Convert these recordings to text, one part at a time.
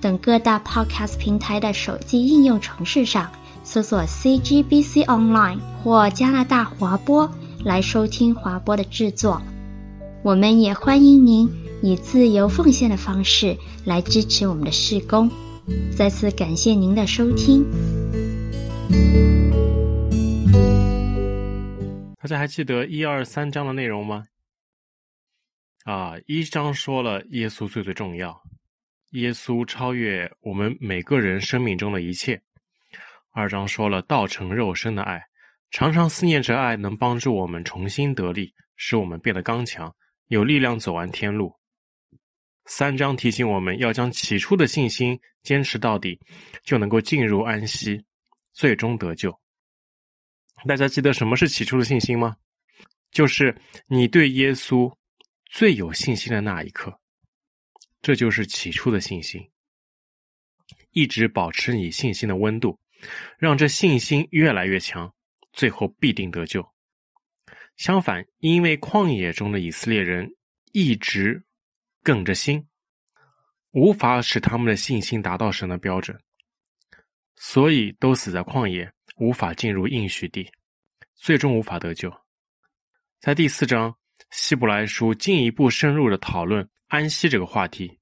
等各大 Podcast 平台的手机应用程式上搜索 CGBC Online 或加拿大华播来收听华播的制作。我们也欢迎您以自由奉献的方式来支持我们的事工。再次感谢您的收听。大家还记得一二三章的内容吗？啊，一章说了耶稣最最重要，耶稣超越我们每个人生命中的一切。二章说了道成肉身的爱，常常思念着爱能帮助我们重新得力，使我们变得刚强，有力量走完天路。三章提醒我们要将起初的信心坚持到底，就能够进入安息，最终得救。大家记得什么是起初的信心吗？就是你对耶稣。最有信心的那一刻，这就是起初的信心。一直保持你信心的温度，让这信心越来越强，最后必定得救。相反，因为旷野中的以色列人一直梗着心，无法使他们的信心达到神的标准，所以都死在旷野，无法进入应许地，最终无法得救。在第四章。希伯来书进一步深入的讨论安息这个话题。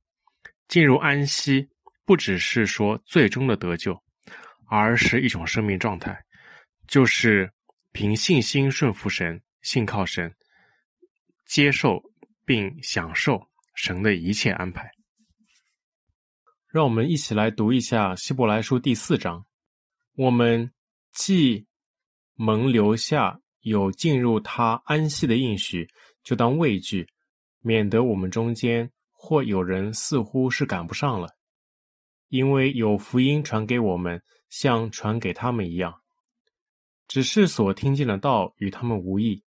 进入安息，不只是说最终的得救，而是一种生命状态，就是凭信心顺服神，信靠神，接受并享受神的一切安排。让我们一起来读一下希伯来书第四章。我们既蒙留下有进入他安息的应许。就当畏惧，免得我们中间或有人似乎是赶不上了，因为有福音传给我们，像传给他们一样，只是所听见的道与他们无异，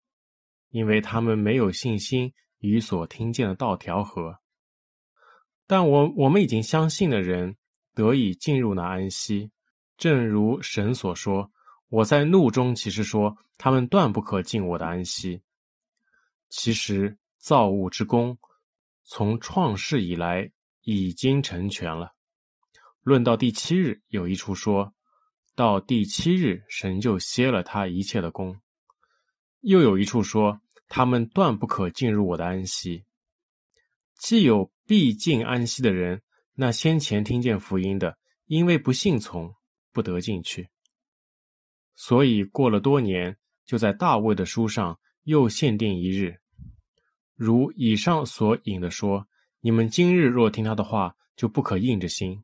因为他们没有信心与所听见的道调和。但我我们已经相信的人得以进入那安息，正如神所说：“我在怒中其实说，他们断不可进我的安息。”其实造物之功从创世以来已经成全了。论到第七日，有一处说到第七日，神就歇了他一切的工；又有一处说，他们断不可进入我的安息。既有必进安息的人，那先前听见福音的，因为不信从，不得进去。所以过了多年，就在大卫的书上。又限定一日，如以上所引的说：你们今日若听他的话，就不可硬着心。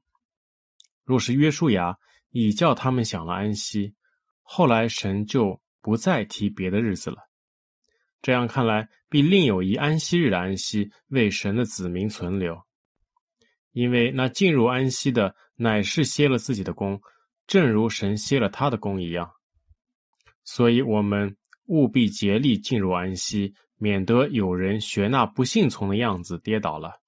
若是约书亚已叫他们享了安息，后来神就不再提别的日子了。这样看来，必另有一安息日的安息为神的子民存留，因为那进入安息的乃是歇了自己的工，正如神歇了他的工一样。所以，我们。务必竭力进入安息，免得有人学那不信从的样子跌倒了。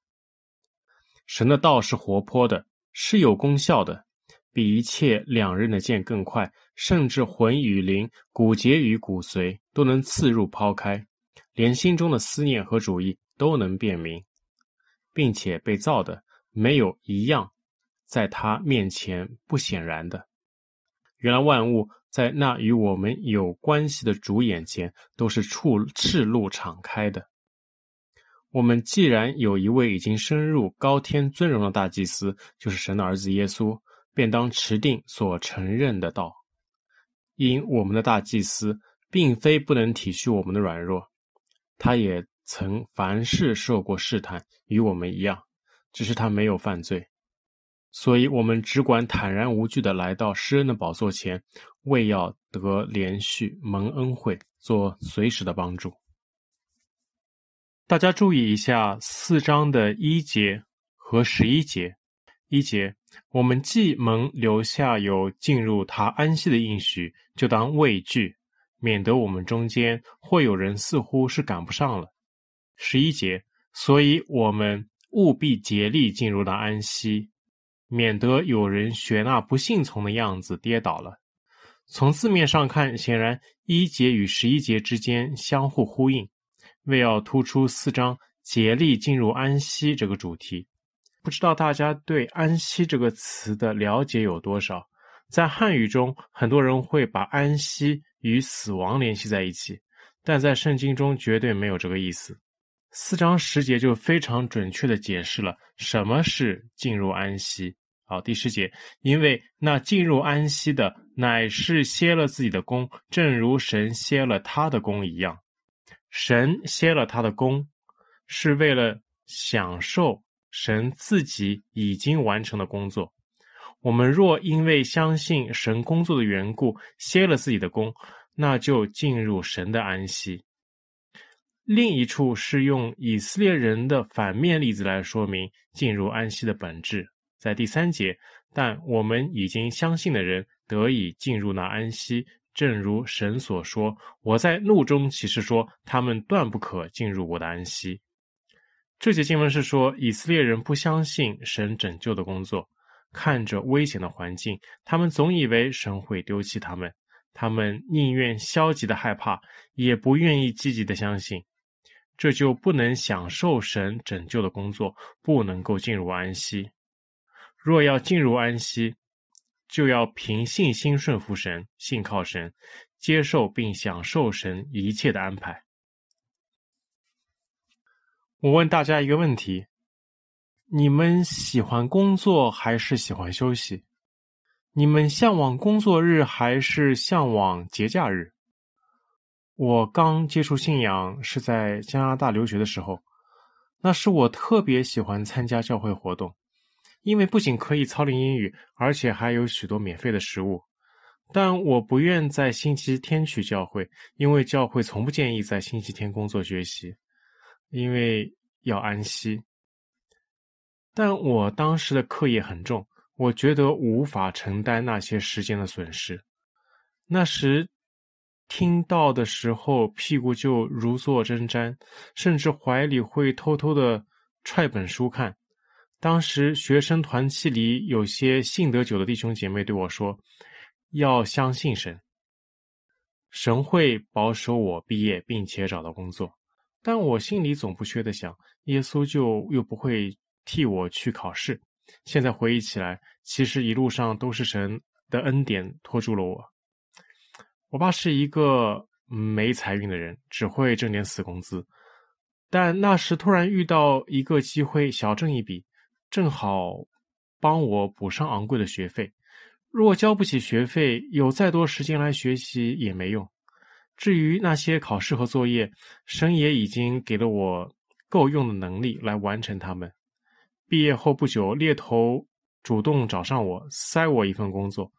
神的道是活泼的，是有功效的，比一切两刃的剑更快，甚至魂与灵、骨节与骨髓都能刺入剖开，连心中的思念和主意都能辨明，并且被造的没有一样在他面前不显然的。原来万物。在那与我们有关系的主眼前，都是赤赤露敞开的。我们既然有一位已经升入高天尊荣的大祭司，就是神的儿子耶稣，便当持定所承认的道。因我们的大祭司并非不能体恤我们的软弱，他也曾凡事受过试探，与我们一样，只是他没有犯罪。所以，我们只管坦然无惧的来到施恩的宝座前，为要得连续、蒙恩惠，做随时的帮助。大家注意一下四章的一节和十一节，一节，我们既蒙留下有进入他安息的应许，就当畏惧，免得我们中间或有人似乎是赶不上了。十一节，所以我们务必竭力进入到安息，免得有人学那不信从的样子跌倒了。从字面上看，显然一节与十一节之间相互呼应，为要突出四章竭力进入安息这个主题。不知道大家对“安息”这个词的了解有多少？在汉语中，很多人会把安息与死亡联系在一起，但在圣经中绝对没有这个意思。四章十节就非常准确地解释了什么是进入安息。好，第十节，因为那进入安息的，乃是歇了自己的工，正如神歇了他的工一样。神歇了他的工，是为了享受。神自己已经完成的工作，我们若因为相信神工作的缘故歇了自己的工，那就进入神的安息。另一处是用以色列人的反面例子来说明进入安息的本质，在第三节，但我们已经相信的人得以进入那安息，正如神所说：“我在怒中起誓说，他们断不可进入我的安息。”这节经文是说，以色列人不相信神拯救的工作，看着危险的环境，他们总以为神会丢弃他们，他们宁愿消极的害怕，也不愿意积极的相信，这就不能享受神拯救的工作，不能够进入安息。若要进入安息，就要凭信心顺服神，信靠神，接受并享受神一切的安排。我问大家一个问题：你们喜欢工作还是喜欢休息？你们向往工作日还是向往节假日？我刚接触信仰是在加拿大留学的时候，那时我特别喜欢参加教会活动，因为不仅可以操练英语，而且还有许多免费的食物。但我不愿在星期天去教会，因为教会从不建议在星期天工作学习。因为要安息，但我当时的课业很重，我觉得无法承担那些时间的损失。那时听到的时候，屁股就如坐针毡，甚至怀里会偷偷的揣本书看。当时学生团契里有些信得久的弟兄姐妹对我说：“要相信神，神会保守我毕业，并且找到工作。”但我心里总不缺的想，耶稣就又不会替我去考试。现在回忆起来，其实一路上都是神的恩典拖住了我。我爸是一个没财运的人，只会挣点死工资。但那时突然遇到一个机会，小挣一笔，正好帮我补上昂贵的学费。若交不起学费，有再多时间来学习也没用。至于那些考试和作业，神也已经给了我够用的能力来完成它们。毕业后不久，猎头主动找上我，塞我一份工作，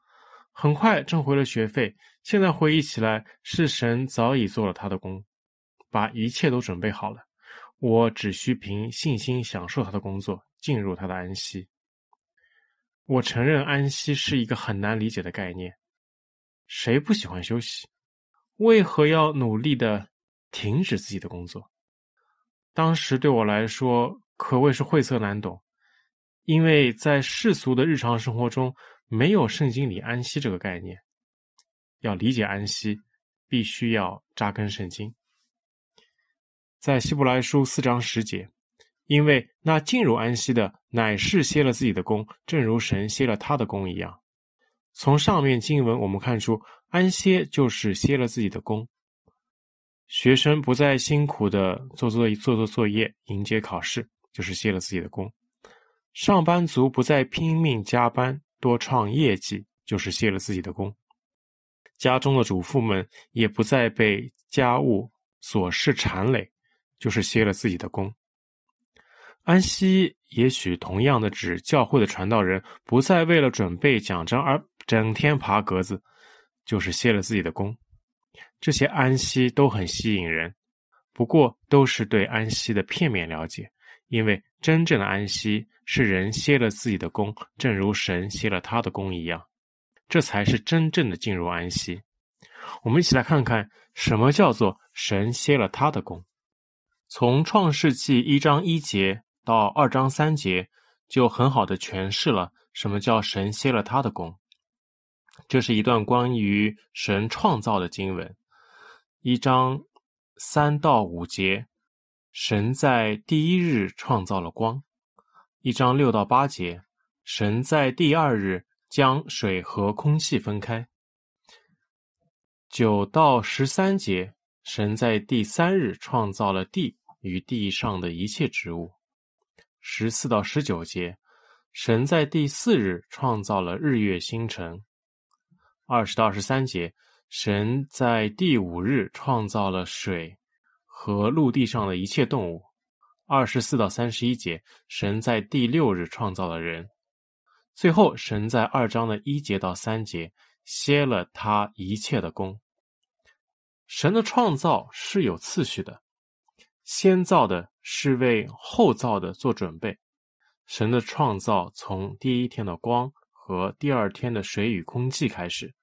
很快挣回了学费。现在回忆起来，是神早已做了他的工，把一切都准备好了。我只需凭信心享受他的工作，进入他的安息。我承认安息是一个很难理解的概念，谁不喜欢休息？为何要努力的停止自己的工作？当时对我来说可谓是晦涩难懂，因为在世俗的日常生活中没有圣经里安息这个概念。要理解安息，必须要扎根圣经。在希伯来书四章十节，因为那进入安息的，乃是歇了自己的工，正如神歇了他的工一样。从上面经文我们看出，安歇就是歇了自己的工。学生不再辛苦的做做做做作业，迎接考试，就是歇了自己的工。上班族不再拼命加班，多创业绩，就是歇了自己的工。家中的主妇们也不再被家务琐事缠累，就是歇了自己的工。安息也许同样的指教会的传道人不再为了准备讲章而整天爬格子，就是歇了自己的工。这些安息都很吸引人，不过都是对安息的片面了解，因为真正的安息是人歇了自己的工，正如神歇了他的工一样，这才是真正的进入安息。我们一起来看看什么叫做神歇了他的工。从创世纪一章一节到二章三节，就很好的诠释了什么叫神歇了他的工。这是一段关于神创造的经文。一章三到五节，神在第一日创造了光；一章六到八节，神在第二日将水和空气分开；九到十三节，神在第三日创造了地与地上的一切植物；十四到十九节，神在第四日创造了日月星辰。二十到二十三节，神在第五日创造了水和陆地上的一切动物。二十四到三十一节，神在第六日创造了人。最后，神在二章的一节到三节歇了他一切的工。神的创造是有次序的，先造的是为后造的做准备。神的创造从第一天的光和第二天的水与空气开始，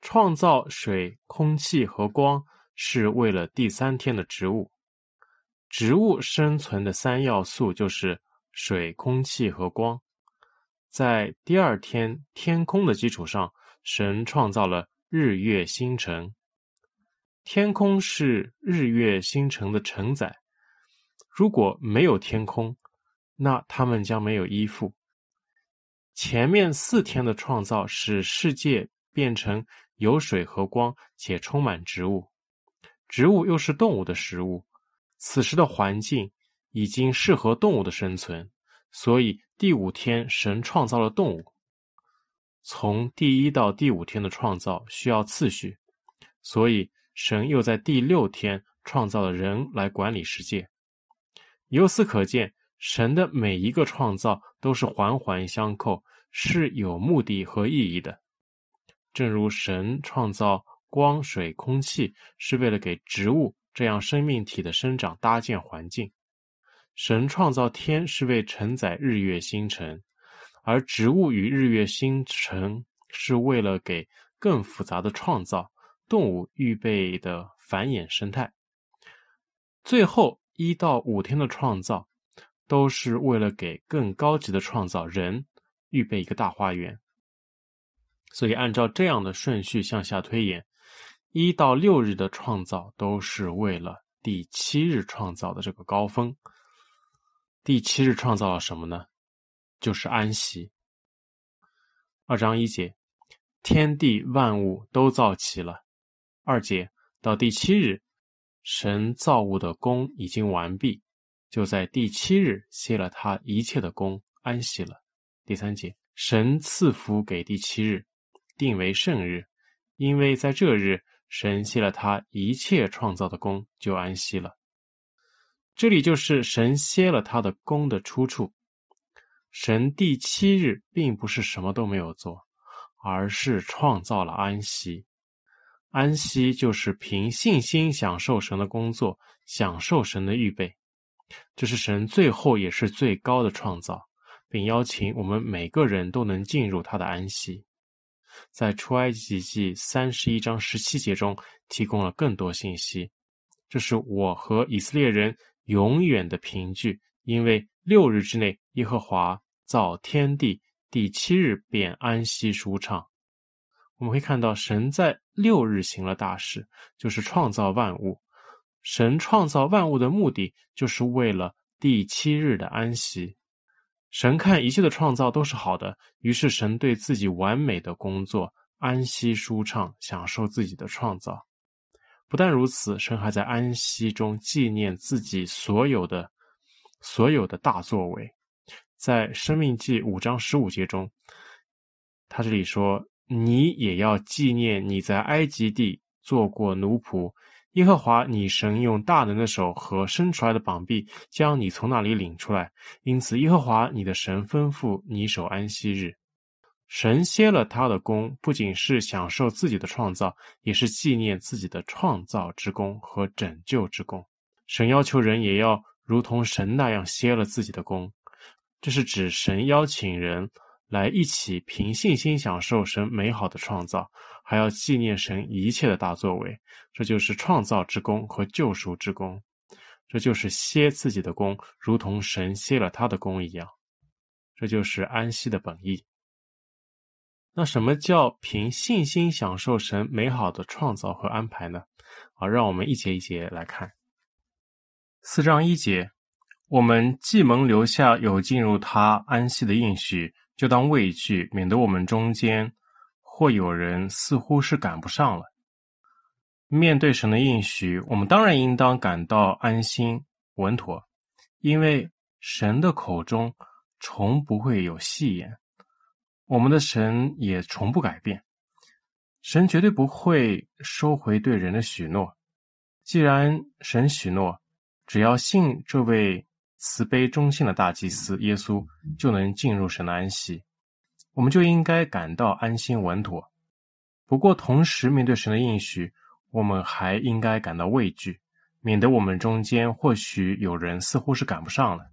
创造水、空气和光是为了第三天的植物。植物生存的三要素就是水、空气和光。在第二天天空的基础上，神创造了日月星辰。天空是日月星辰的承载。如果没有天空，那他们将没有依附。前面四天的创造使世界变成有水和光，且充满植物。植物又是动物的食物。此时的环境已经适合动物的生存，所以第五天神创造了动物。从第一到第五天的创造需要次序，所以神又在第六天创造了人来管理世界。由此可见。神的每一个创造都是环环相扣，是有目的和意义的。正如神创造光、水、空气，是为了给植物这样生命体的生长搭建环境；神创造天是为承载日月星辰，而植物与日月星辰是为了给更复杂的创造动物预备的繁衍生态。最后一到五天的创造。都是为了给更高级的创造人预备一个大花园，所以按照这样的顺序向下推演，一到六日的创造都是为了第七日创造的这个高峰。第七日创造了什么呢？就是安息。二章一节，天地万物都造齐了。二节，到第七日，神造物的工已经完毕。就在第七日歇了他一切的工，安息了。第三节，神赐福给第七日，定为圣日，因为在这日神歇了他一切创造的工，就安息了。这里就是神歇了他的工的出处。神第七日并不是什么都没有做，而是创造了安息。安息就是凭信心享受神的工作，享受神的预备。这是神最后也是最高的创造，并邀请我们每个人都能进入他的安息。在出埃及记三十一章十七节中提供了更多信息。这是我和以色列人永远的凭据，因为六日之内耶和华造天地，第七日便安息舒畅。我们会看到神在六日行了大事，就是创造万物。神创造万物的目的，就是为了第七日的安息。神看一切的创造都是好的，于是神对自己完美的工作安息舒畅，享受自己的创造。不但如此，神还在安息中纪念自己所有的所有的大作为。在生命记五章十五节中，他这里说：“你也要纪念你在埃及地做过奴仆。”耶和华你神用大能的手和伸出来的膀臂将你从那里领出来，因此耶和华你的神吩咐你守安息日。神歇了他的工，不仅是享受自己的创造，也是纪念自己的创造之功和拯救之功。神要求人也要如同神那样歇了自己的工。这是指神邀请人来一起凭信心享受神美好的创造，还要纪念神一切的大作为。这就是创造之功和救赎之功。这就是歇自己的功，如同神歇了他的功一样。这就是安息的本意。那什么叫凭信心享受神美好的创造和安排呢？好，让我们一节一节来看。四章一节，我们既蒙留下有进入他安息的应许，就当畏惧，免得我们中间或有人似乎是赶不上了。面对神的应许，我们当然应当感到安心稳妥，因为神的口中从不会有戏言，我们的神也从不改变，神绝对不会收回对人的许诺。既然神许诺，只要信这位慈悲忠信的大祭司耶稣，就能进入神的安息，我们就应该感到安心稳妥。不过，同时面对神的应许，我们还应该感到畏惧，免得我们中间或许有人似乎是赶不上了。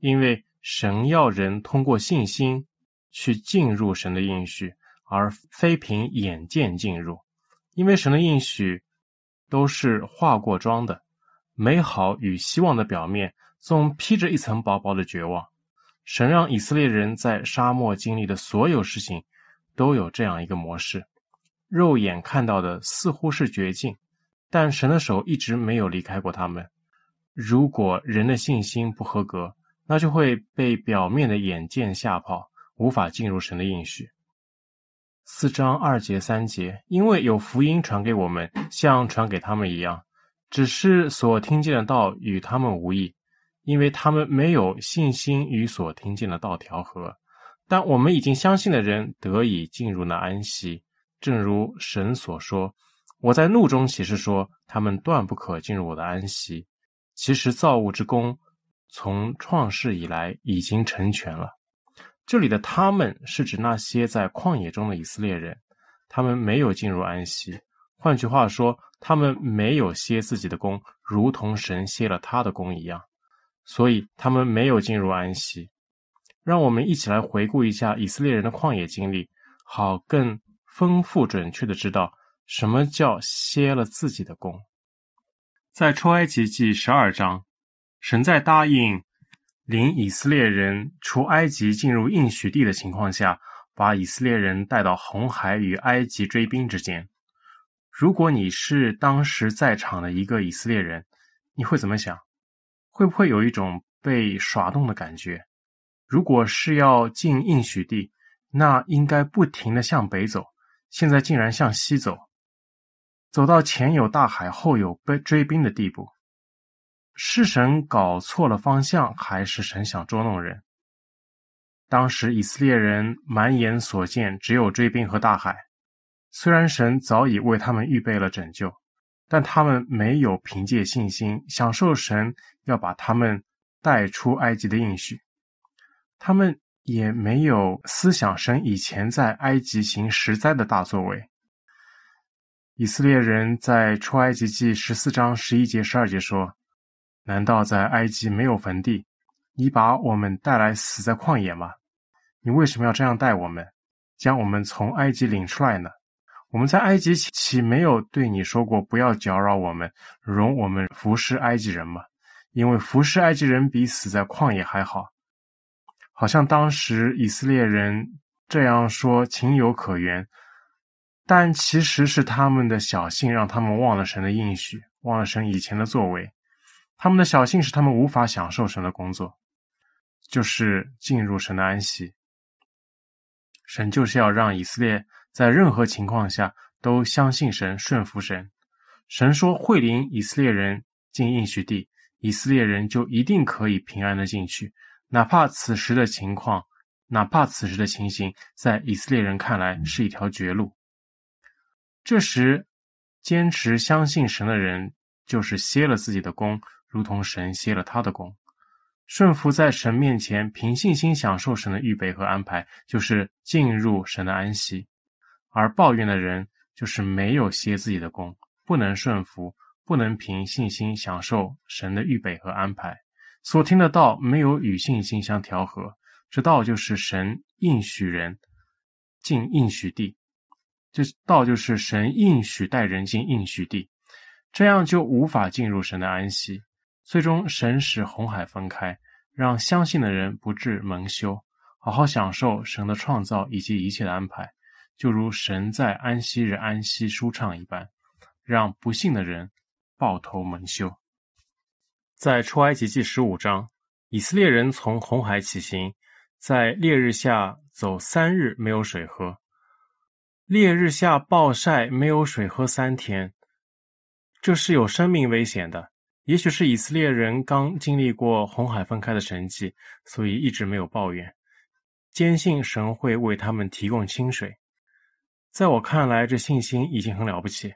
因为神要人通过信心去进入神的应许，而非凭眼见进入。因为神的应许都是化过妆的，美好与希望的表面，总披着一层薄薄的绝望。神让以色列人在沙漠经历的所有事情，都有这样一个模式。肉眼看到的似乎是绝境，但神的手一直没有离开过他们。如果人的信心不合格，那就会被表面的眼见吓跑，无法进入神的应许。四章二节三节，因为有福音传给我们，像传给他们一样，只是所听见的道与他们无异，因为他们没有信心与所听见的道调和。但我们已经相信的人得以进入那安息。正如神所说：“我在怒中起誓说，他们断不可进入我的安息。”其实造物之工从创世以来已经成全了。这里的“他们”是指那些在旷野中的以色列人，他们没有进入安息。换句话说，他们没有歇自己的工，如同神歇了他的工一样，所以他们没有进入安息。让我们一起来回顾一下以色列人的旷野经历，好更。丰富准确的知道什么叫歇了自己的工。在出埃及记十二章，神在答应领以色列人出埃及进入应许地的情况下，把以色列人带到红海与埃及追兵之间。如果你是当时在场的一个以色列人，你会怎么想？会不会有一种被耍弄的感觉？如果是要进应许地，那应该不停地向北走。现在竟然向西走，走到前有大海，后有被追兵的地步，是神搞错了方向，还是神想捉弄人？当时以色列人满眼所见只有追兵和大海，虽然神早已为他们预备了拯救，但他们没有凭借信心享受神要把他们带出埃及的应许，他们。也没有思想神以前在埃及行实灾的大作为。以色列人在出埃及记十四章十一节、十二节说：“难道在埃及没有坟地？你把我们带来死在旷野吗？你为什么要这样待我们，将我们从埃及领出来呢？我们在埃及岂没有对你说过，不要搅扰我们，容我们服侍埃及人吗？因为服侍埃及人比死在旷野还好。”好像当时以色列人这样说情有可原，但其实是他们的小信让他们忘了神的应许，忘了神以前的作为。他们的小信使他们无法享受神的工作，就是进入神的安息。神就是要让以色列在任何情况下都相信神、顺服神。神说会领以色列人进应许地，以色列人就一定可以平安的进去。哪怕此时的情况，哪怕此时的情形，在以色列人看来是一条绝路。这时，坚持相信神的人，就是歇了自己的工，如同神歇了他的工。顺服在神面前，凭信心享受神的预备和安排，就是进入神的安息。而抱怨的人，就是没有歇自己的工，不能顺服，不能凭信心享受神的预备和安排。所听的道没有与信心相调和，这道就是神应许人进应许地。这道就是神应许带人进应许地，这样就无法进入神的安息。最终，神使红海分开，让相信的人不致蒙羞，好好享受神的创造以及一切的安排，就如神在安息日安息舒畅一般，让不信的人抱头蒙羞。在出埃及记十五章，以色列人从红海起行，在烈日下走三日，没有水喝。烈日下暴晒，没有水喝三天，这是有生命危险的。也许是以色列人刚经历过红海分开的神迹，所以一直没有抱怨，坚信神会为他们提供清水。在我看来，这信心已经很了不起。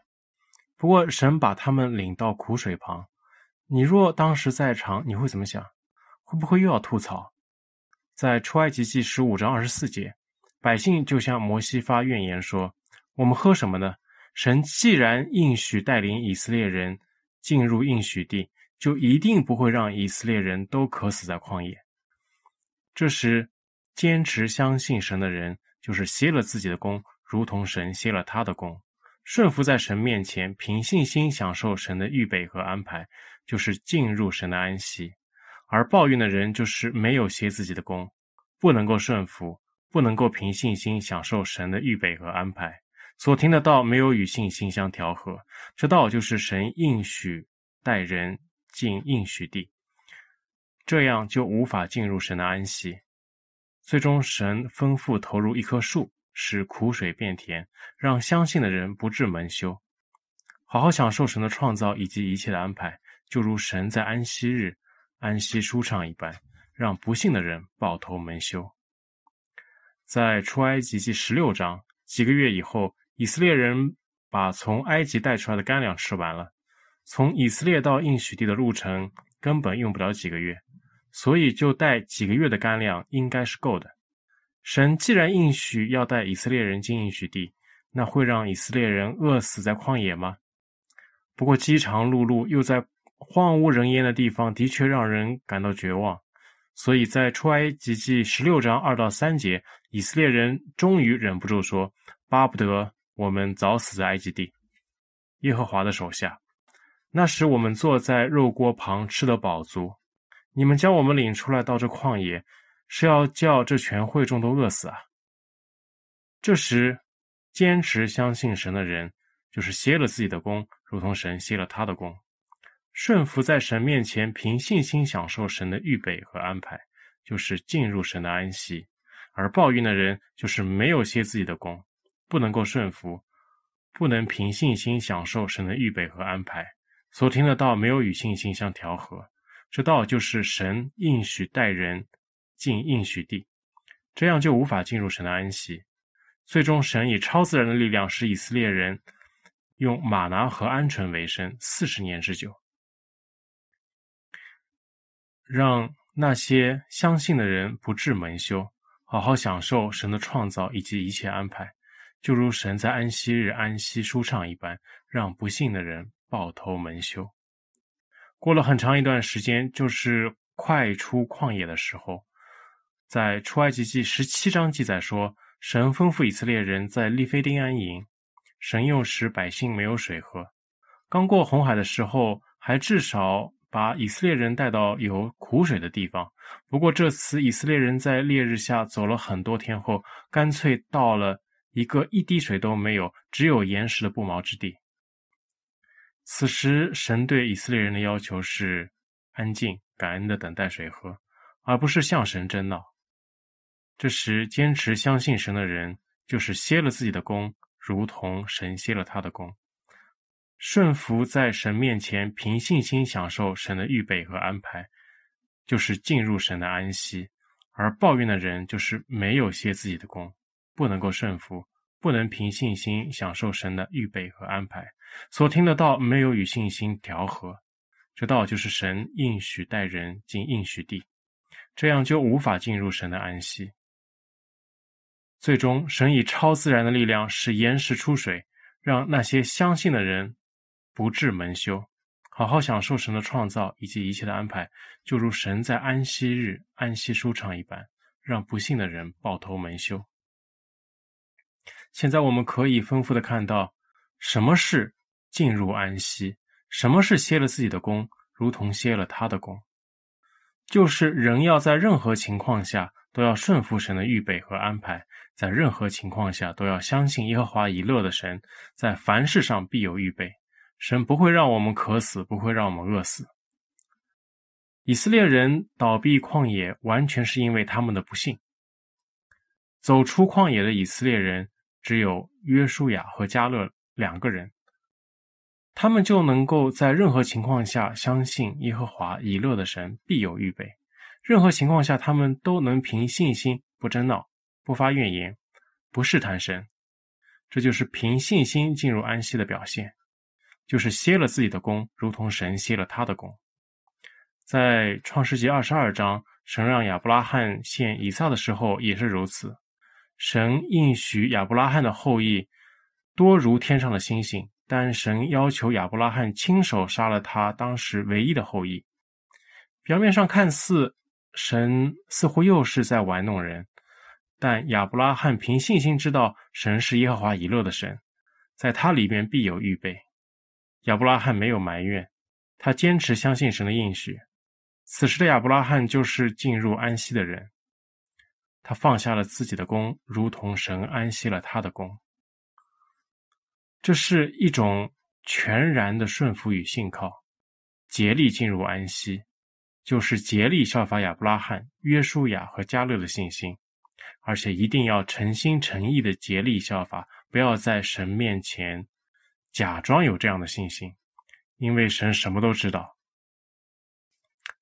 不过，神把他们领到苦水旁，你若当时在场，你会怎么想？会不会又要吐槽？在出埃及记十五章二十四节。百姓就向摩西发怨言说：“我们喝什么呢？神既然应许带领以色列人进入应许地，就一定不会让以色列人都渴死在旷野。”这时，坚持相信神的人，就是歇了自己的工，如同神歇了他的工；顺服在神面前，凭信心享受神的预备和安排，就是进入神的安息；而抱怨的人，就是没有歇自己的工，不能够顺服。不能够凭信心享受神的预备和安排，所听的道没有与信心相调和，这道就是神应许带人进应许地，这样就无法进入神的安息。最终，神吩咐投入一棵树，使苦水变甜，让相信的人不致蒙羞，好好享受神的创造以及一切的安排，就如神在安息日安息舒畅一般，让不信的人抱头蒙羞。在出埃及记十六章，几个月以后，以色列人把从埃及带出来的干粮吃完了。从以色列到应许地的路程根本用不了几个月，所以就带几个月的干粮应该是够的。神既然应许要带以色列人进应许地，那会让以色列人饿死在旷野吗？不过饥肠辘辘又在荒无人烟的地方，的确让人感到绝望。所以在出埃及记十六章二到三节，以色列人终于忍不住说：“巴不得我们早死在埃及地，耶和华的手下。那时我们坐在肉锅旁吃得饱足。你们将我们领出来到这旷野，是要叫这全会众都饿死啊？”这时，坚持相信神的人，就是歇了自己的工，如同神歇了他的工。顺服在神面前，凭信心享受神的预备和安排，就是进入神的安息；而抱怨的人，就是没有歇自己的工，不能够顺服，不能凭信心享受神的预备和安排。所听的道没有与信心相调和，这道就是神应许待人进应许地，这样就无法进入神的安息。最终，神以超自然的力量使以色列人用马拿和鹌鹑为生，四十年之久。让那些相信的人不致蒙羞，好好享受神的创造以及一切安排，就如神在安息日安息舒畅一般，让不信的人抱头蒙羞。过了很长一段时间，就是快出旷野的时候，在出埃及记十七章记载说，神吩咐以色列人在利非丁安营，神又使百姓没有水喝。刚过红海的时候，还至少。把以色列人带到有苦水的地方。不过这次以色列人在烈日下走了很多天后，干脆到了一个一滴水都没有、只有岩石的不毛之地。此时，神对以色列人的要求是安静、感恩的等待水喝，而不是向神争闹。这时，坚持相信神的人，就是歇了自己的工，如同神歇了他的工。顺服在神面前，凭信心享受神的预备和安排，就是进入神的安息；而抱怨的人，就是没有歇自己的工，不能够顺服，不能凭信心享受神的预备和安排。所听的道没有与信心调和，这道就是神应许带人进应许地，这样就无法进入神的安息。最终，神以超自然的力量使岩石出水，让那些相信的人。不致蒙羞，好好享受神的创造以及一切的安排，就如神在安息日安息舒畅一般，让不信的人抱头蒙羞。现在我们可以丰富的看到，什么是进入安息，什么是歇了自己的工，如同歇了他的工，就是人要在任何情况下都要顺服神的预备和安排，在任何情况下都要相信耶和华以勒的神，在凡事上必有预备。神不会让我们渴死，不会让我们饿死。以色列人倒闭旷野，完全是因为他们的不信。走出旷野的以色列人只有约书亚和迦勒两个人，他们就能够在任何情况下相信耶和华以勒的神必有预备。任何情况下，他们都能凭信心不争闹、不发怨言、不试探神。这就是凭信心进入安息的表现。就是歇了自己的功，如同神歇了他的功。在创世纪二十二章，神让亚伯拉罕献以撒的时候也是如此。神应许亚伯拉罕的后裔多如天上的星星，但神要求亚伯拉罕亲手杀了他当时唯一的后裔。表面上看似神似乎又是在玩弄人，但亚伯拉罕凭信心知道神是耶和华以勒的神，在他里面必有预备。亚伯拉罕没有埋怨，他坚持相信神的应许。此时的亚伯拉罕就是进入安息的人，他放下了自己的弓，如同神安息了他的弓。这是一种全然的顺服与信靠，竭力进入安息，就是竭力效法亚伯拉罕、约书亚和加勒的信心，而且一定要诚心诚意的竭力效法，不要在神面前。假装有这样的信心，因为神什么都知道。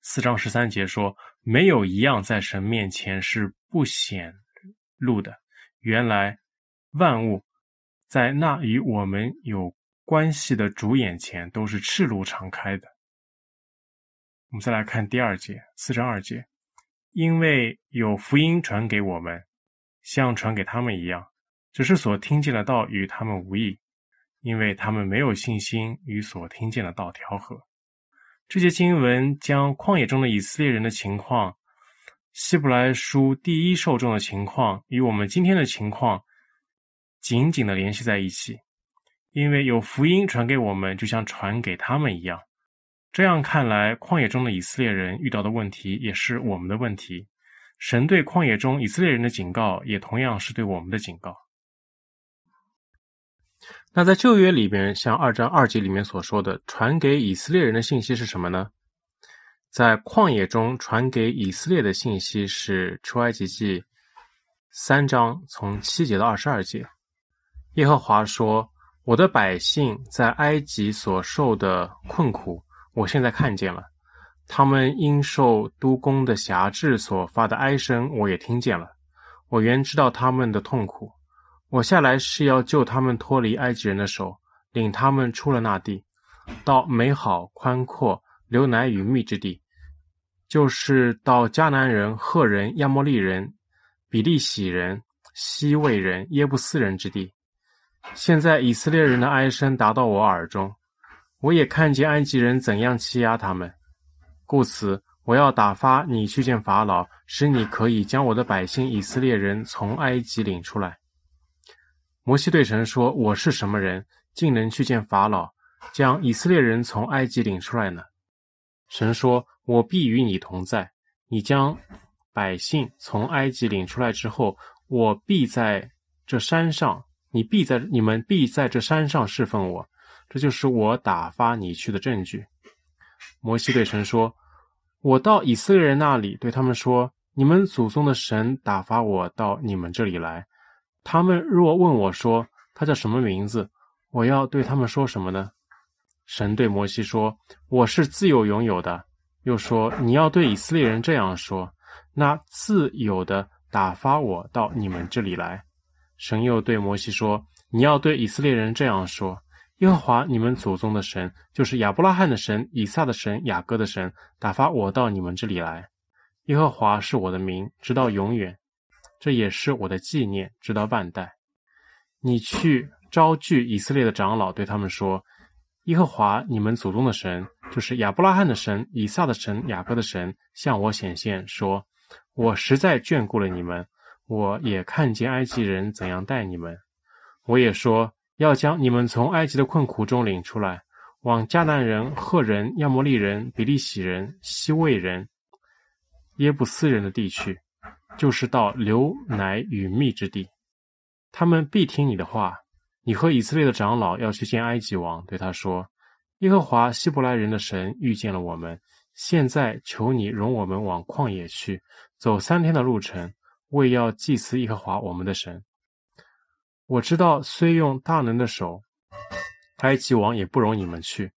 四章十三节说：“没有一样在神面前是不显露的。原来万物在那与我们有关系的主眼前都是赤露敞开的。”我们再来看第二节，四章二节：“因为有福音传给我们，像传给他们一样，只是所听见的道与他们无异。”因为他们没有信心与所听见的道调和。这些经文将旷野中的以色列人的情况、希伯来书第一受众的情况与我们今天的情况紧紧的联系在一起。因为有福音传给我们，就像传给他们一样。这样看来，旷野中的以色列人遇到的问题也是我们的问题。神对旷野中以色列人的警告，也同样是对我们的警告。那在旧约里面，像二章二节里面所说的，传给以色列人的信息是什么呢？在旷野中传给以色列的信息是出埃及记三章从七节到二十二节。耶和华说：“我的百姓在埃及所受的困苦，我现在看见了；他们因受督工的辖制所发的哀声，我也听见了。我原知道他们的痛苦。”我下来是要救他们脱离埃及人的手，领他们出了那地，到美好宽阔、流奶与蜜之地，就是到迦南人、赫人、亚摩利人、比利洗人、希未人、耶布斯人之地。现在以色列人的哀声达到我耳中，我也看见埃及人怎样欺压他们，故此我要打发你去见法老，使你可以将我的百姓以色列人从埃及领出来。摩西对神说：“我是什么人，竟能去见法老，将以色列人从埃及领出来呢？”神说：“我必与你同在。你将百姓从埃及领出来之后，我必在这山上，你必在你们必在这山上侍奉我。这就是我打发你去的证据。”摩西对神说：“我到以色列人那里，对他们说：你们祖宗的神打发我到你们这里来。”他们若问我说，他叫什么名字，我要对他们说什么呢？神对摩西说：“我是自由拥有的。”又说：“你要对以色列人这样说：那自由的打发我到你们这里来。”神又对摩西说：“你要对以色列人这样说：耶和华你们祖宗的神，就是亚伯拉罕的神、以撒的神、雅各的神，打发我到你们这里来。耶和华是我的名，直到永远。”这也是我的纪念，直到万代。你去招聚以色列的长老，对他们说：“耶和华你们祖宗的神就是亚伯拉罕的神、以撒的神、雅各的神，向我显现，说：“我实在眷顾了你们，我也看见埃及人怎样待你们。我也说要将你们从埃及的困苦中领出来，往迦南人、赫人、亚摩利人、比利洗人、希未人、耶布斯人的地区，就是到流奶与蜜之地。他们必听你的话。你和以色列的长老要去见埃及王，对他说。”耶和华希伯来人的神遇见了我们，现在求你容我们往旷野去，走三天的路程，为要祭司耶和华我们的神。我知道虽用大能的手，埃及王也不容你们去。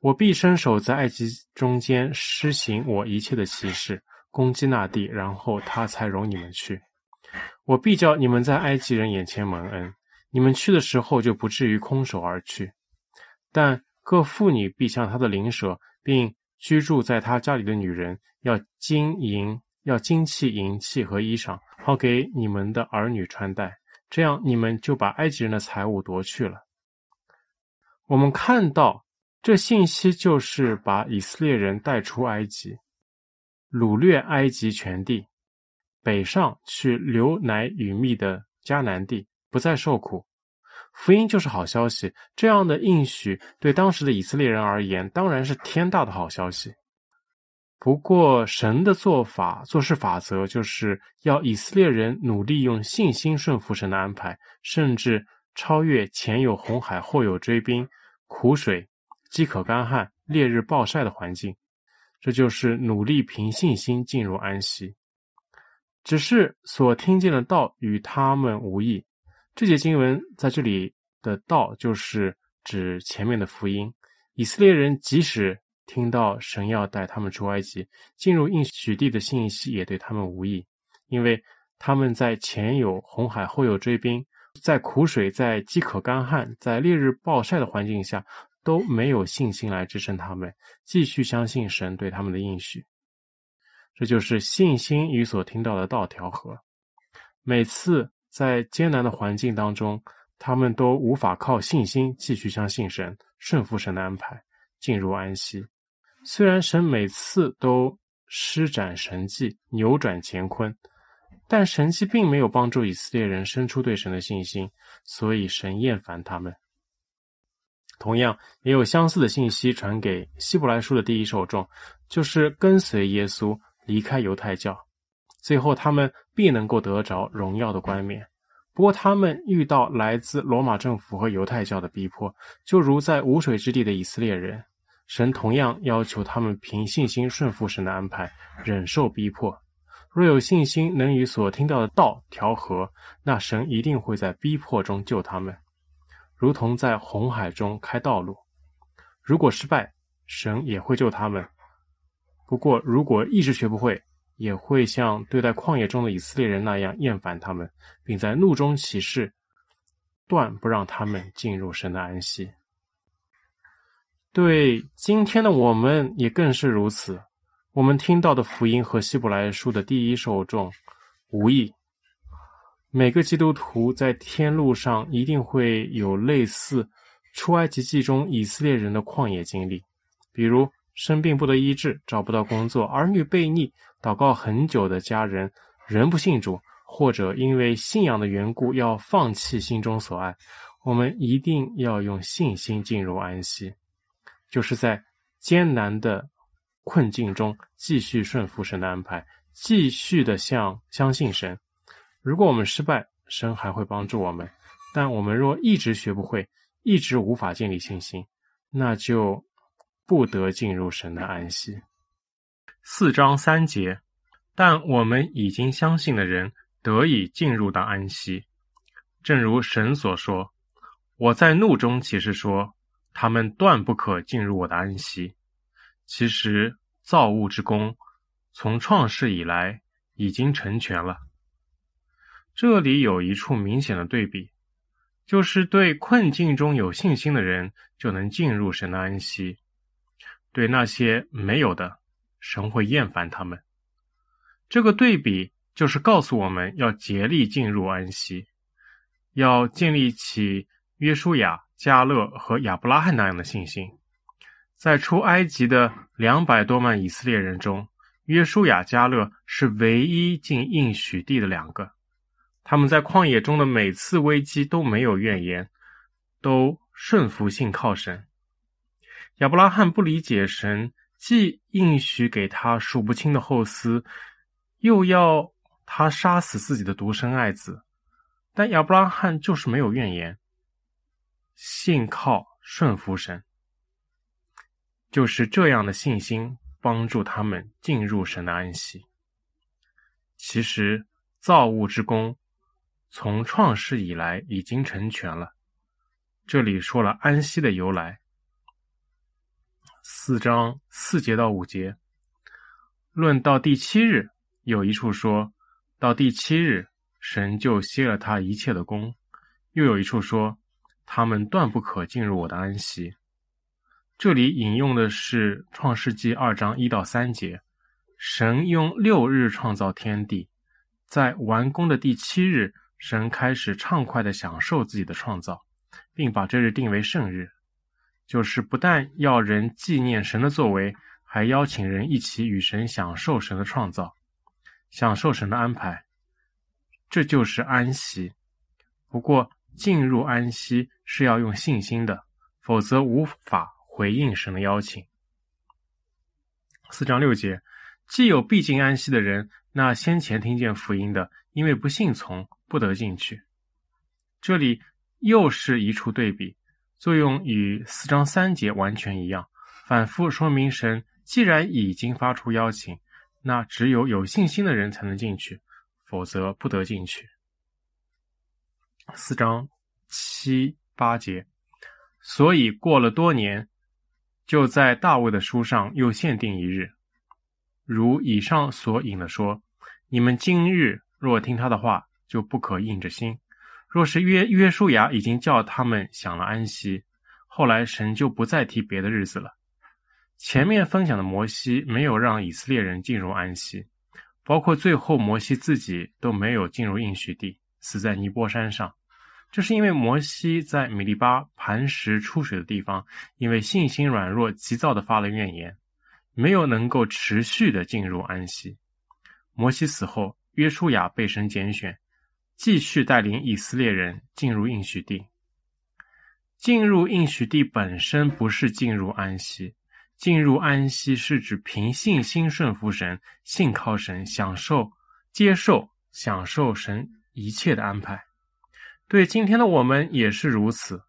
我必伸手在埃及中间施行我一切的奇事，攻击那地，然后他才容你们去。我必叫你们在埃及人眼前蒙恩，你们去的时候就不至于空手而去。但各妇女必向他的邻舍，并居住在他家里的女人，要金银，要金器、银器和衣裳，好给你们的儿女穿戴。这样，你们就把埃及人的财物夺去了。我们看到这信息，就是把以色列人带出埃及，掳掠埃及全地，北上去流奶与蜜的迦南地，不再受苦。福音就是好消息，这样的应许对当时的以色列人而言，当然是天大的好消息。不过，神的做法、做事法则，就是要以色列人努力用信心顺服神的安排，甚至超越前有红海、后有追兵、苦水、饥渴干旱、烈日暴晒的环境。这就是努力凭信心进入安息。只是所听见的道与他们无异。这节经文在这里的道，就是指前面的福音。以色列人即使听到神要带他们出埃及，进入应许地的信息，也对他们无益，因为他们在前有红海，后有追兵，在苦水、在饥渴干旱、在烈日暴晒的环境下，都没有信心来支撑他们，继续相信神对他们的应许。这就是信心与所听到的道调和。每次。在艰难的环境当中，他们都无法靠信心继续相信神、顺服神的安排，进入安息。虽然神每次都施展神迹，扭转乾坤，但神迹并没有帮助以色列人生出对神的信心，所以神厌烦他们。同样，也有相似的信息传给希伯来书的第一受众，就是跟随耶稣离开犹太教。最后，他们必能够得着荣耀的冠冕。不过，他们遇到来自罗马政府和犹太教的逼迫，就如在无水之地的以色列人。神同样要求他们凭信心顺服神的安排，忍受逼迫。若有信心能与所听到的道调和，那神一定会在逼迫中救他们，如同在红海中开道路。如果失败，神也会救他们。不过，如果一直学不会，也会像对待旷野中的以色列人那样厌烦他们，并在怒中起誓，断不让他们进入神的安息。对今天的我们也更是如此。我们听到的福音和希伯来书的第一受众无异。每个基督徒在天路上一定会有类似出埃及记中以色列人的旷野经历，比如生病不得医治，找不到工作，儿女悖逆。祷告很久的家人仍不信主，或者因为信仰的缘故要放弃心中所爱，我们一定要用信心进入安息，就是在艰难的困境中继续顺服神的安排，继续的向相信神。如果我们失败，神还会帮助我们；但我们若一直学不会，一直无法建立信心，那就不得进入神的安息。四章三节，但我们已经相信的人得以进入到安息，正如神所说：“我在怒中起誓说，他们断不可进入我的安息。”其实造物之功从创世以来已经成全了。这里有一处明显的对比，就是对困境中有信心的人就能进入神的安息，对那些没有的。神会厌烦他们，这个对比就是告诉我们要竭力进入安息，要建立起约书亚、加勒和亚伯拉罕那样的信心。在出埃及的两百多万以色列人中，约书亚、加勒是唯一进应许地的两个。他们在旷野中的每次危机都没有怨言，都顺服信靠神。亚伯拉罕不理解神，既应许给他数不清的后嗣，又要他杀死自己的独生爱子，但亚伯拉罕就是没有怨言，信靠顺服神，就是这样的信心帮助他们进入神的安息。其实造物之工从创世以来已经成全了。这里说了安息的由来。四章四节到五节，论到第七日，有一处说到第七日，神就歇了他一切的工；又有一处说，他们断不可进入我的安息。这里引用的是创世记二章一到三节，神用六日创造天地，在完工的第七日，神开始畅快地享受自己的创造，并把这日定为圣日。就是不但要人纪念神的作为，还邀请人一起与神享受神的创造，享受神的安排，这就是安息。不过，进入安息是要用信心的，否则无法回应神的邀请。四章六节，既有必进安息的人，那先前听见福音的，因为不信从，不得进去。这里又是一处对比。作用与四章三节完全一样，反复说明神既然已经发出邀请，那只有有信心的人才能进去，否则不得进去。四章七八节，所以过了多年，就在大卫的书上又限定一日，如以上所引的说：你们今日若听他的话，就不可硬着心。若是约约书亚已经叫他们享了安息，后来神就不再提别的日子了。前面分享的摩西没有让以色列人进入安息，包括最后摩西自己都没有进入应许地，死在尼波山上。这是因为摩西在米利巴磐石出水的地方，因为信心软弱，急躁的发了怨言，没有能够持续的进入安息。摩西死后，约书亚被神拣选。继续带领以色列人进入应许地。进入应许地本身不是进入安息，进入安息是指凭信心顺服神，信靠神，享受、接受、享受神一切的安排。对今天的我们也是如此。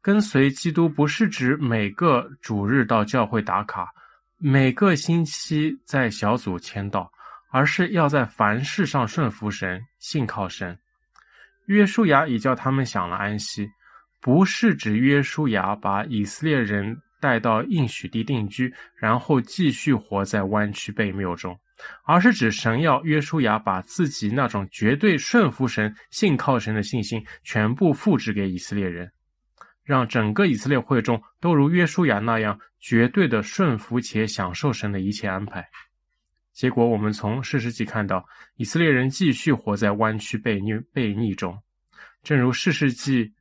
跟随基督不是指每个主日到教会打卡，每个星期在小组签到。而是要在凡事上顺服神，信靠神。约书亚已叫他们享了安息，不是指约书亚把以色列人带到应许地定居，然后继续活在弯曲悖谬中，而是指神要约书亚把自己那种绝对顺服神、信靠神的信心全部复制给以色列人，让整个以色列会众都如约书亚那样绝对的顺服且享受神的一切安排。结果，我们从士师记看到，以色列人继续活在弯曲悖逆悖逆中，正如士师记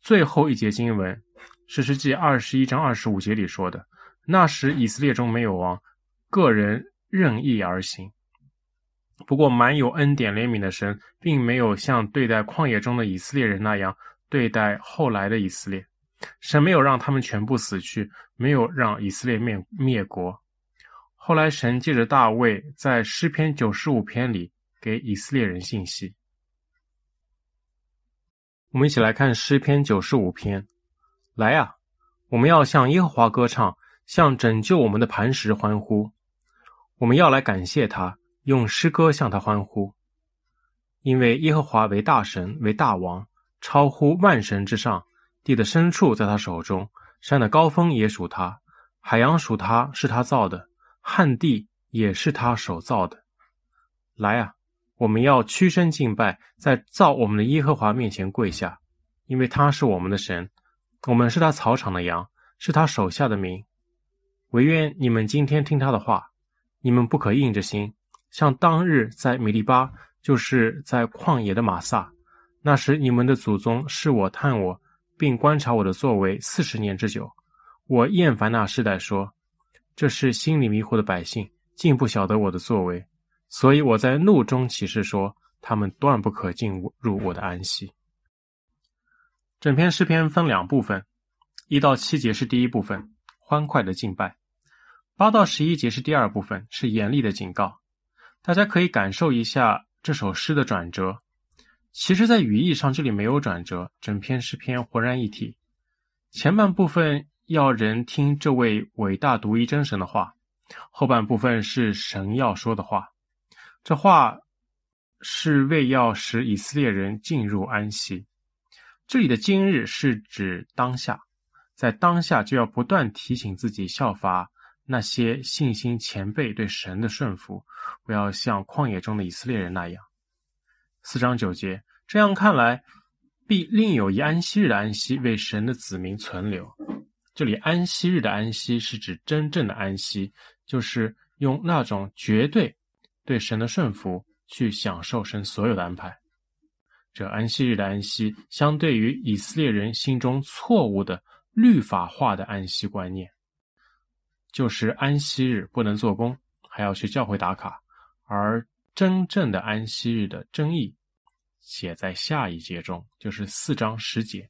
最后一节经文，士师记二十一章二十五节里说的：“那时以色列中没有王，个人任意而行。”不过，满有恩典怜悯的神，并没有像对待旷野中的以色列人那样对待后来的以色列，神没有让他们全部死去，没有让以色列灭灭国。后来，神借着大卫在诗篇九十五篇里给以色列人信息。我们一起来看诗篇九十五篇。来啊，我们要向耶和华歌唱，向拯救我们的磐石欢呼。我们要来感谢他，用诗歌向他欢呼。因为耶和华为大神，为大王，超乎万神之上。地的深处在他手中，山的高峰也属他，海洋属他，是他造的。旱地也是他手造的。来啊，我们要屈身敬拜，在造我们的耶和华面前跪下，因为他是我们的神，我们是他草场的羊，是他手下的民。惟愿你们今天听他的话，你们不可硬着心，像当日在米利巴，就是在旷野的玛撒。那时你们的祖宗是我探我，并观察我的作为四十年之久。我厌烦那世代说，这是心里迷糊的百姓，竟不晓得我的作为，所以我在怒中起誓说，他们断不可进入我的安息。整篇诗篇分两部分，一到七节是第一部分，欢快的敬拜；八到十一节是第二部分，是严厉的警告。大家可以感受一下这首诗的转折。其实，在语义上，这里没有转折，整篇诗篇浑然一体。前半部分要人听这位伟大独一真神的话，后半部分是神要说的话。这话是为要使以色列人进入安息。这里的今日是指当下，在当下就要不断提醒自己效法那些信心前辈对神的顺服，不要像旷野中的以色列人那样。四章九节，这样看来，必另有一安息日的安息为神的子民存留。这里安息日的安息是指真正的安息，就是用那种绝对对神的顺服去享受神所有的安排。这安息日的安息，相对于以色列人心中错误的律法化的安息观念，就是安息日不能做工，还要去教会打卡，而真正的安息日的真意，写在下一节中，就是四章十节。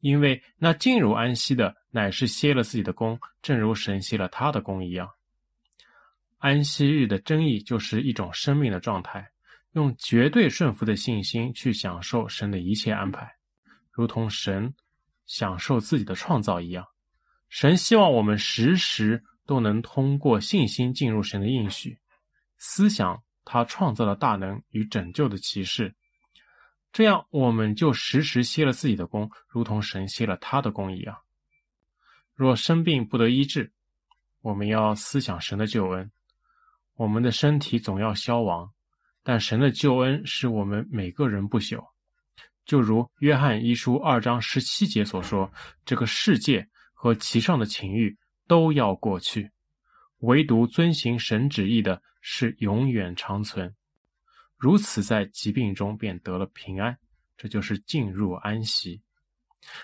因为那进入安息的，乃是歇了自己的工，正如神歇了他的工一样。安息日的真意，就是一种生命的状态，用绝对顺服的信心去享受神的一切安排，如同神享受自己的创造一样。神希望我们时时都能通过信心进入神的应许，思想。他创造了大能与拯救的奇事，这样我们就时时歇了自己的工，如同神歇了他的工一样。若生病不得医治，我们要思想神的救恩。我们的身体总要消亡，但神的救恩使我们每个人不朽。就如约翰一书二章十七节所说：“这个世界和其上的情欲都要过去，唯独遵行神旨意的。”是永远长存，如此在疾病中便得了平安，这就是进入安息。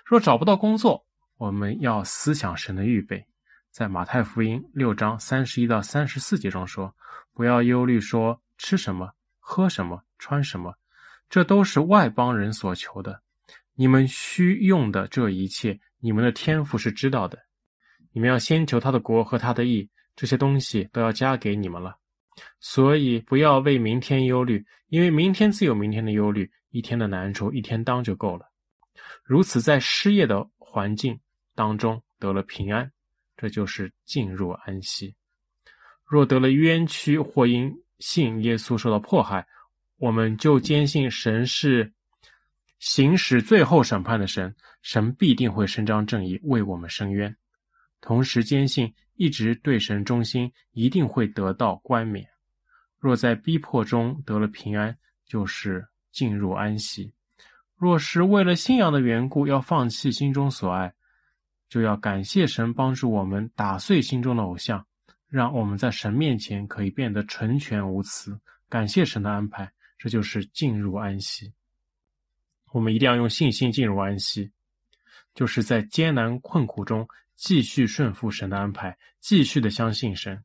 若找不到工作，我们要思想神的预备，在马太福音六章三十一到三十四节中说：“不要忧虑，说吃什么、喝什么、穿什么，这都是外邦人所求的。你们需用的这一切，你们的天父是知道的。你们要先求他的国和他的义，这些东西都要加给你们了。”所以不要为明天忧虑，因为明天自有明天的忧虑，一天的难处一天当就够了。如此在失业的环境当中得了平安，这就是进入安息。若得了冤屈或因信耶稣受到迫害，我们就坚信神是行使最后审判的神，神必定会伸张正义为我们伸冤。同时坚信。一直对神忠心，一定会得到冠冕。若在逼迫中得了平安，就是进入安息；若是为了信仰的缘故要放弃心中所爱，就要感谢神帮助我们打碎心中的偶像，让我们在神面前可以变得纯全无疵。感谢神的安排，这就是进入安息。我们一定要用信心进入安息，就是在艰难困苦中。继续顺服神的安排，继续的相信神。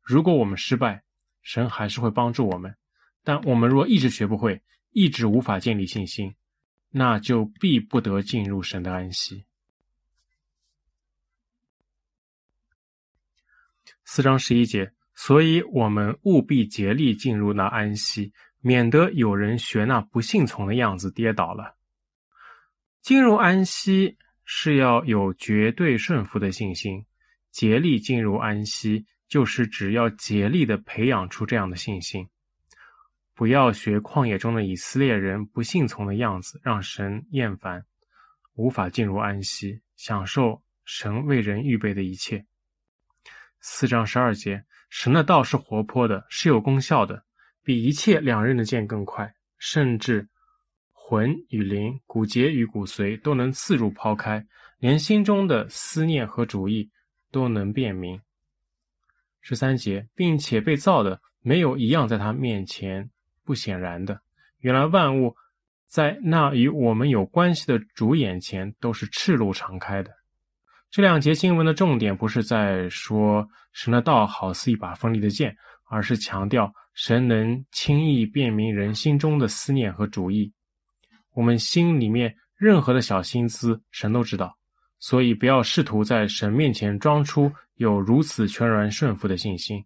如果我们失败，神还是会帮助我们。但我们若一直学不会，一直无法建立信心，那就必不得进入神的安息。四章十一节，所以我们务必竭力进入那安息，免得有人学那不信从的样子跌倒了。进入安息。是要有绝对顺服的信心，竭力进入安息，就是只要竭力的培养出这样的信心。不要学旷野中的以色列人不信从的样子，让神厌烦，无法进入安息，享受神为人预备的一切。四章十二节，神的道是活泼的，是有功效的，比一切两刃的剑更快，甚至。魂与灵、骨节与骨髓都能刺入抛开，连心中的思念和主意都能辨明。十三节，并且被造的没有一样在他面前不显然的。原来万物在那与我们有关系的主眼前都是赤露敞开的。这两节经文的重点不是在说神的道好似一把锋利的剑，而是强调神能轻易辨明人心中的思念和主意。我们心里面任何的小心思，神都知道，所以不要试图在神面前装出有如此全然顺服的信心，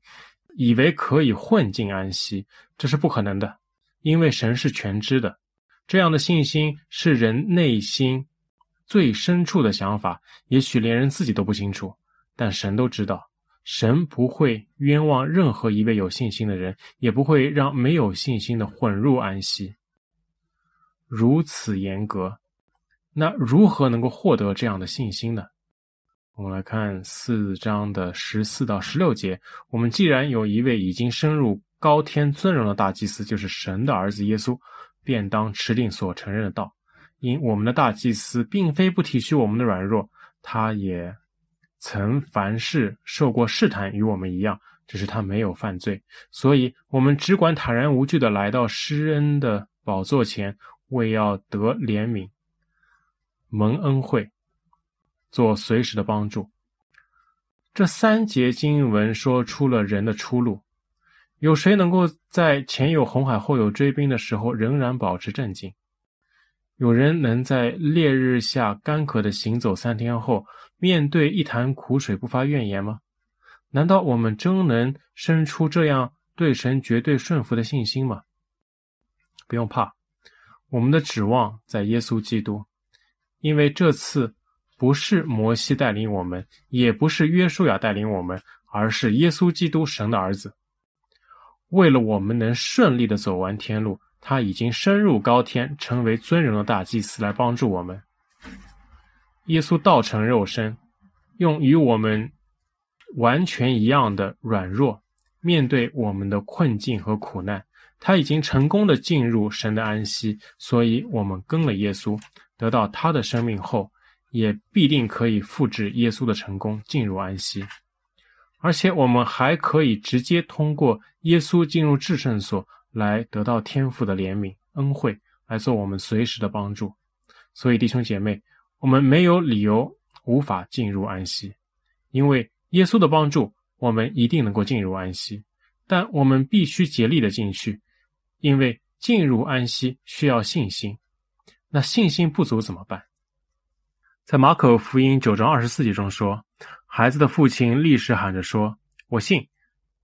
以为可以混进安息，这是不可能的，因为神是全知的。这样的信心是人内心最深处的想法，也许连人自己都不清楚，但神都知道。神不会冤枉任何一位有信心的人，也不会让没有信心的混入安息。如此严格，那如何能够获得这样的信心呢？我们来看四章的十四到十六节。我们既然有一位已经升入高天尊荣的大祭司，就是神的儿子耶稣，便当持定所承认的道。因我们的大祭司并非不体恤我们的软弱，他也曾凡事受过试探，与我们一样，只是他没有犯罪。所以，我们只管坦然无惧地来到施恩的宝座前，为要得怜悯、蒙恩惠，做随时的帮助。这三节经文说出了人的出路。有谁能够在前有红海后有追兵的时候仍然保持镇静？有人能在烈日下干渴的行走三天后，面对一潭苦水不发怨言吗？难道我们真能生出这样对神绝对顺服的信心吗？不用怕，我们的指望在耶稣基督，因为这次不是摩西带领我们，也不是约书亚带领我们，而是耶稣基督神的儿子。为了我们能顺利地走完天路。他已经升入高天，成为尊荣的大祭司，来帮助我们。耶稣道成肉身，用与我们完全一样的软弱，面对我们的困境和苦难。他已经成功的进入神的安息，所以我们跟了耶稣，得到他的生命后，也必定可以复制耶稣的成功，进入安息。而且我们还可以直接通过耶稣进入至圣所。来得到天父的怜悯恩惠，来做我们随时的帮助。所以弟兄姐妹，我们没有理由无法进入安息，因为耶稣的帮助，我们一定能够进入安息。但我们必须竭力的进去，因为进入安息需要信心。那信心不足怎么办？在马可福音九章二十四节中说，孩子的父亲立时喊着说：“我信，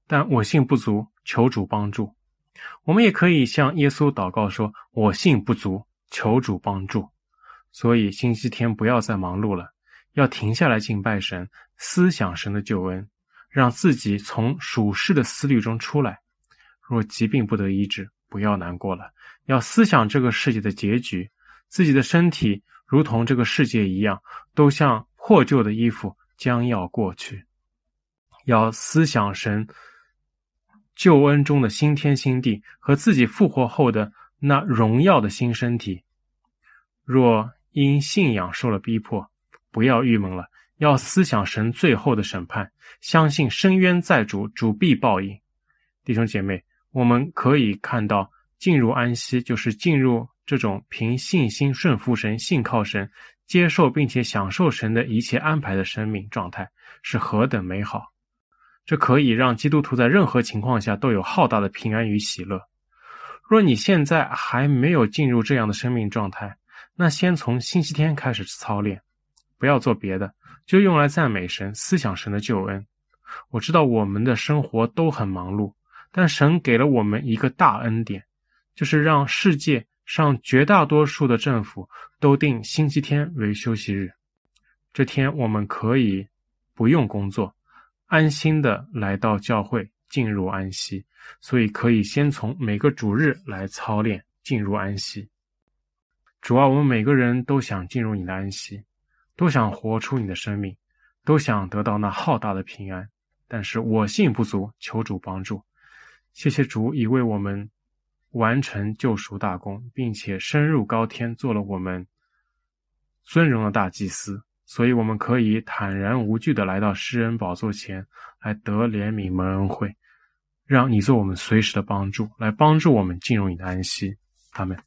但我信不足，求主帮助。”我们也可以向耶稣祷告说：“我信不足，求主帮助。”所以星期天不要再忙碌了，要停下来敬拜神，思想神的救恩，让自己从属世的思虑中出来。若疾病不得医治，不要难过了，要思想这个世界的结局。自己的身体如同这个世界一样，都像破旧的衣服，将要过去。要思想神。救恩中的新天新地和自己复活后的那荣耀的新身体，若因信仰受了逼迫，不要郁闷了，要思想神最后的审判，相信深渊在主，主必报应。弟兄姐妹，我们可以看到，进入安息就是进入这种凭信心顺服神、信靠神、接受并且享受神的一切安排的生命状态，是何等美好！这可以让基督徒在任何情况下都有浩大的平安与喜乐。若你现在还没有进入这样的生命状态，那先从星期天开始操练，不要做别的，就用来赞美神、思想神的救恩。我知道我们的生活都很忙碌，但神给了我们一个大恩典，就是让世界上绝大多数的政府都定星期天为休息日。这天我们可以不用工作。安心的来到教会，进入安息，所以可以先从每个主日来操练进入安息。主啊，我们每个人都想进入你的安息，都想活出你的生命，都想得到那浩大的平安。但是我信不足，求主帮助。谢谢主已为我们完成救赎大功，并且升入高天，做了我们尊荣的大祭司。所以，我们可以坦然无惧的来到诗人宝座前，来得怜悯、蒙恩惠，让你做我们随时的帮助，来帮助我们进入你的安息。阿门。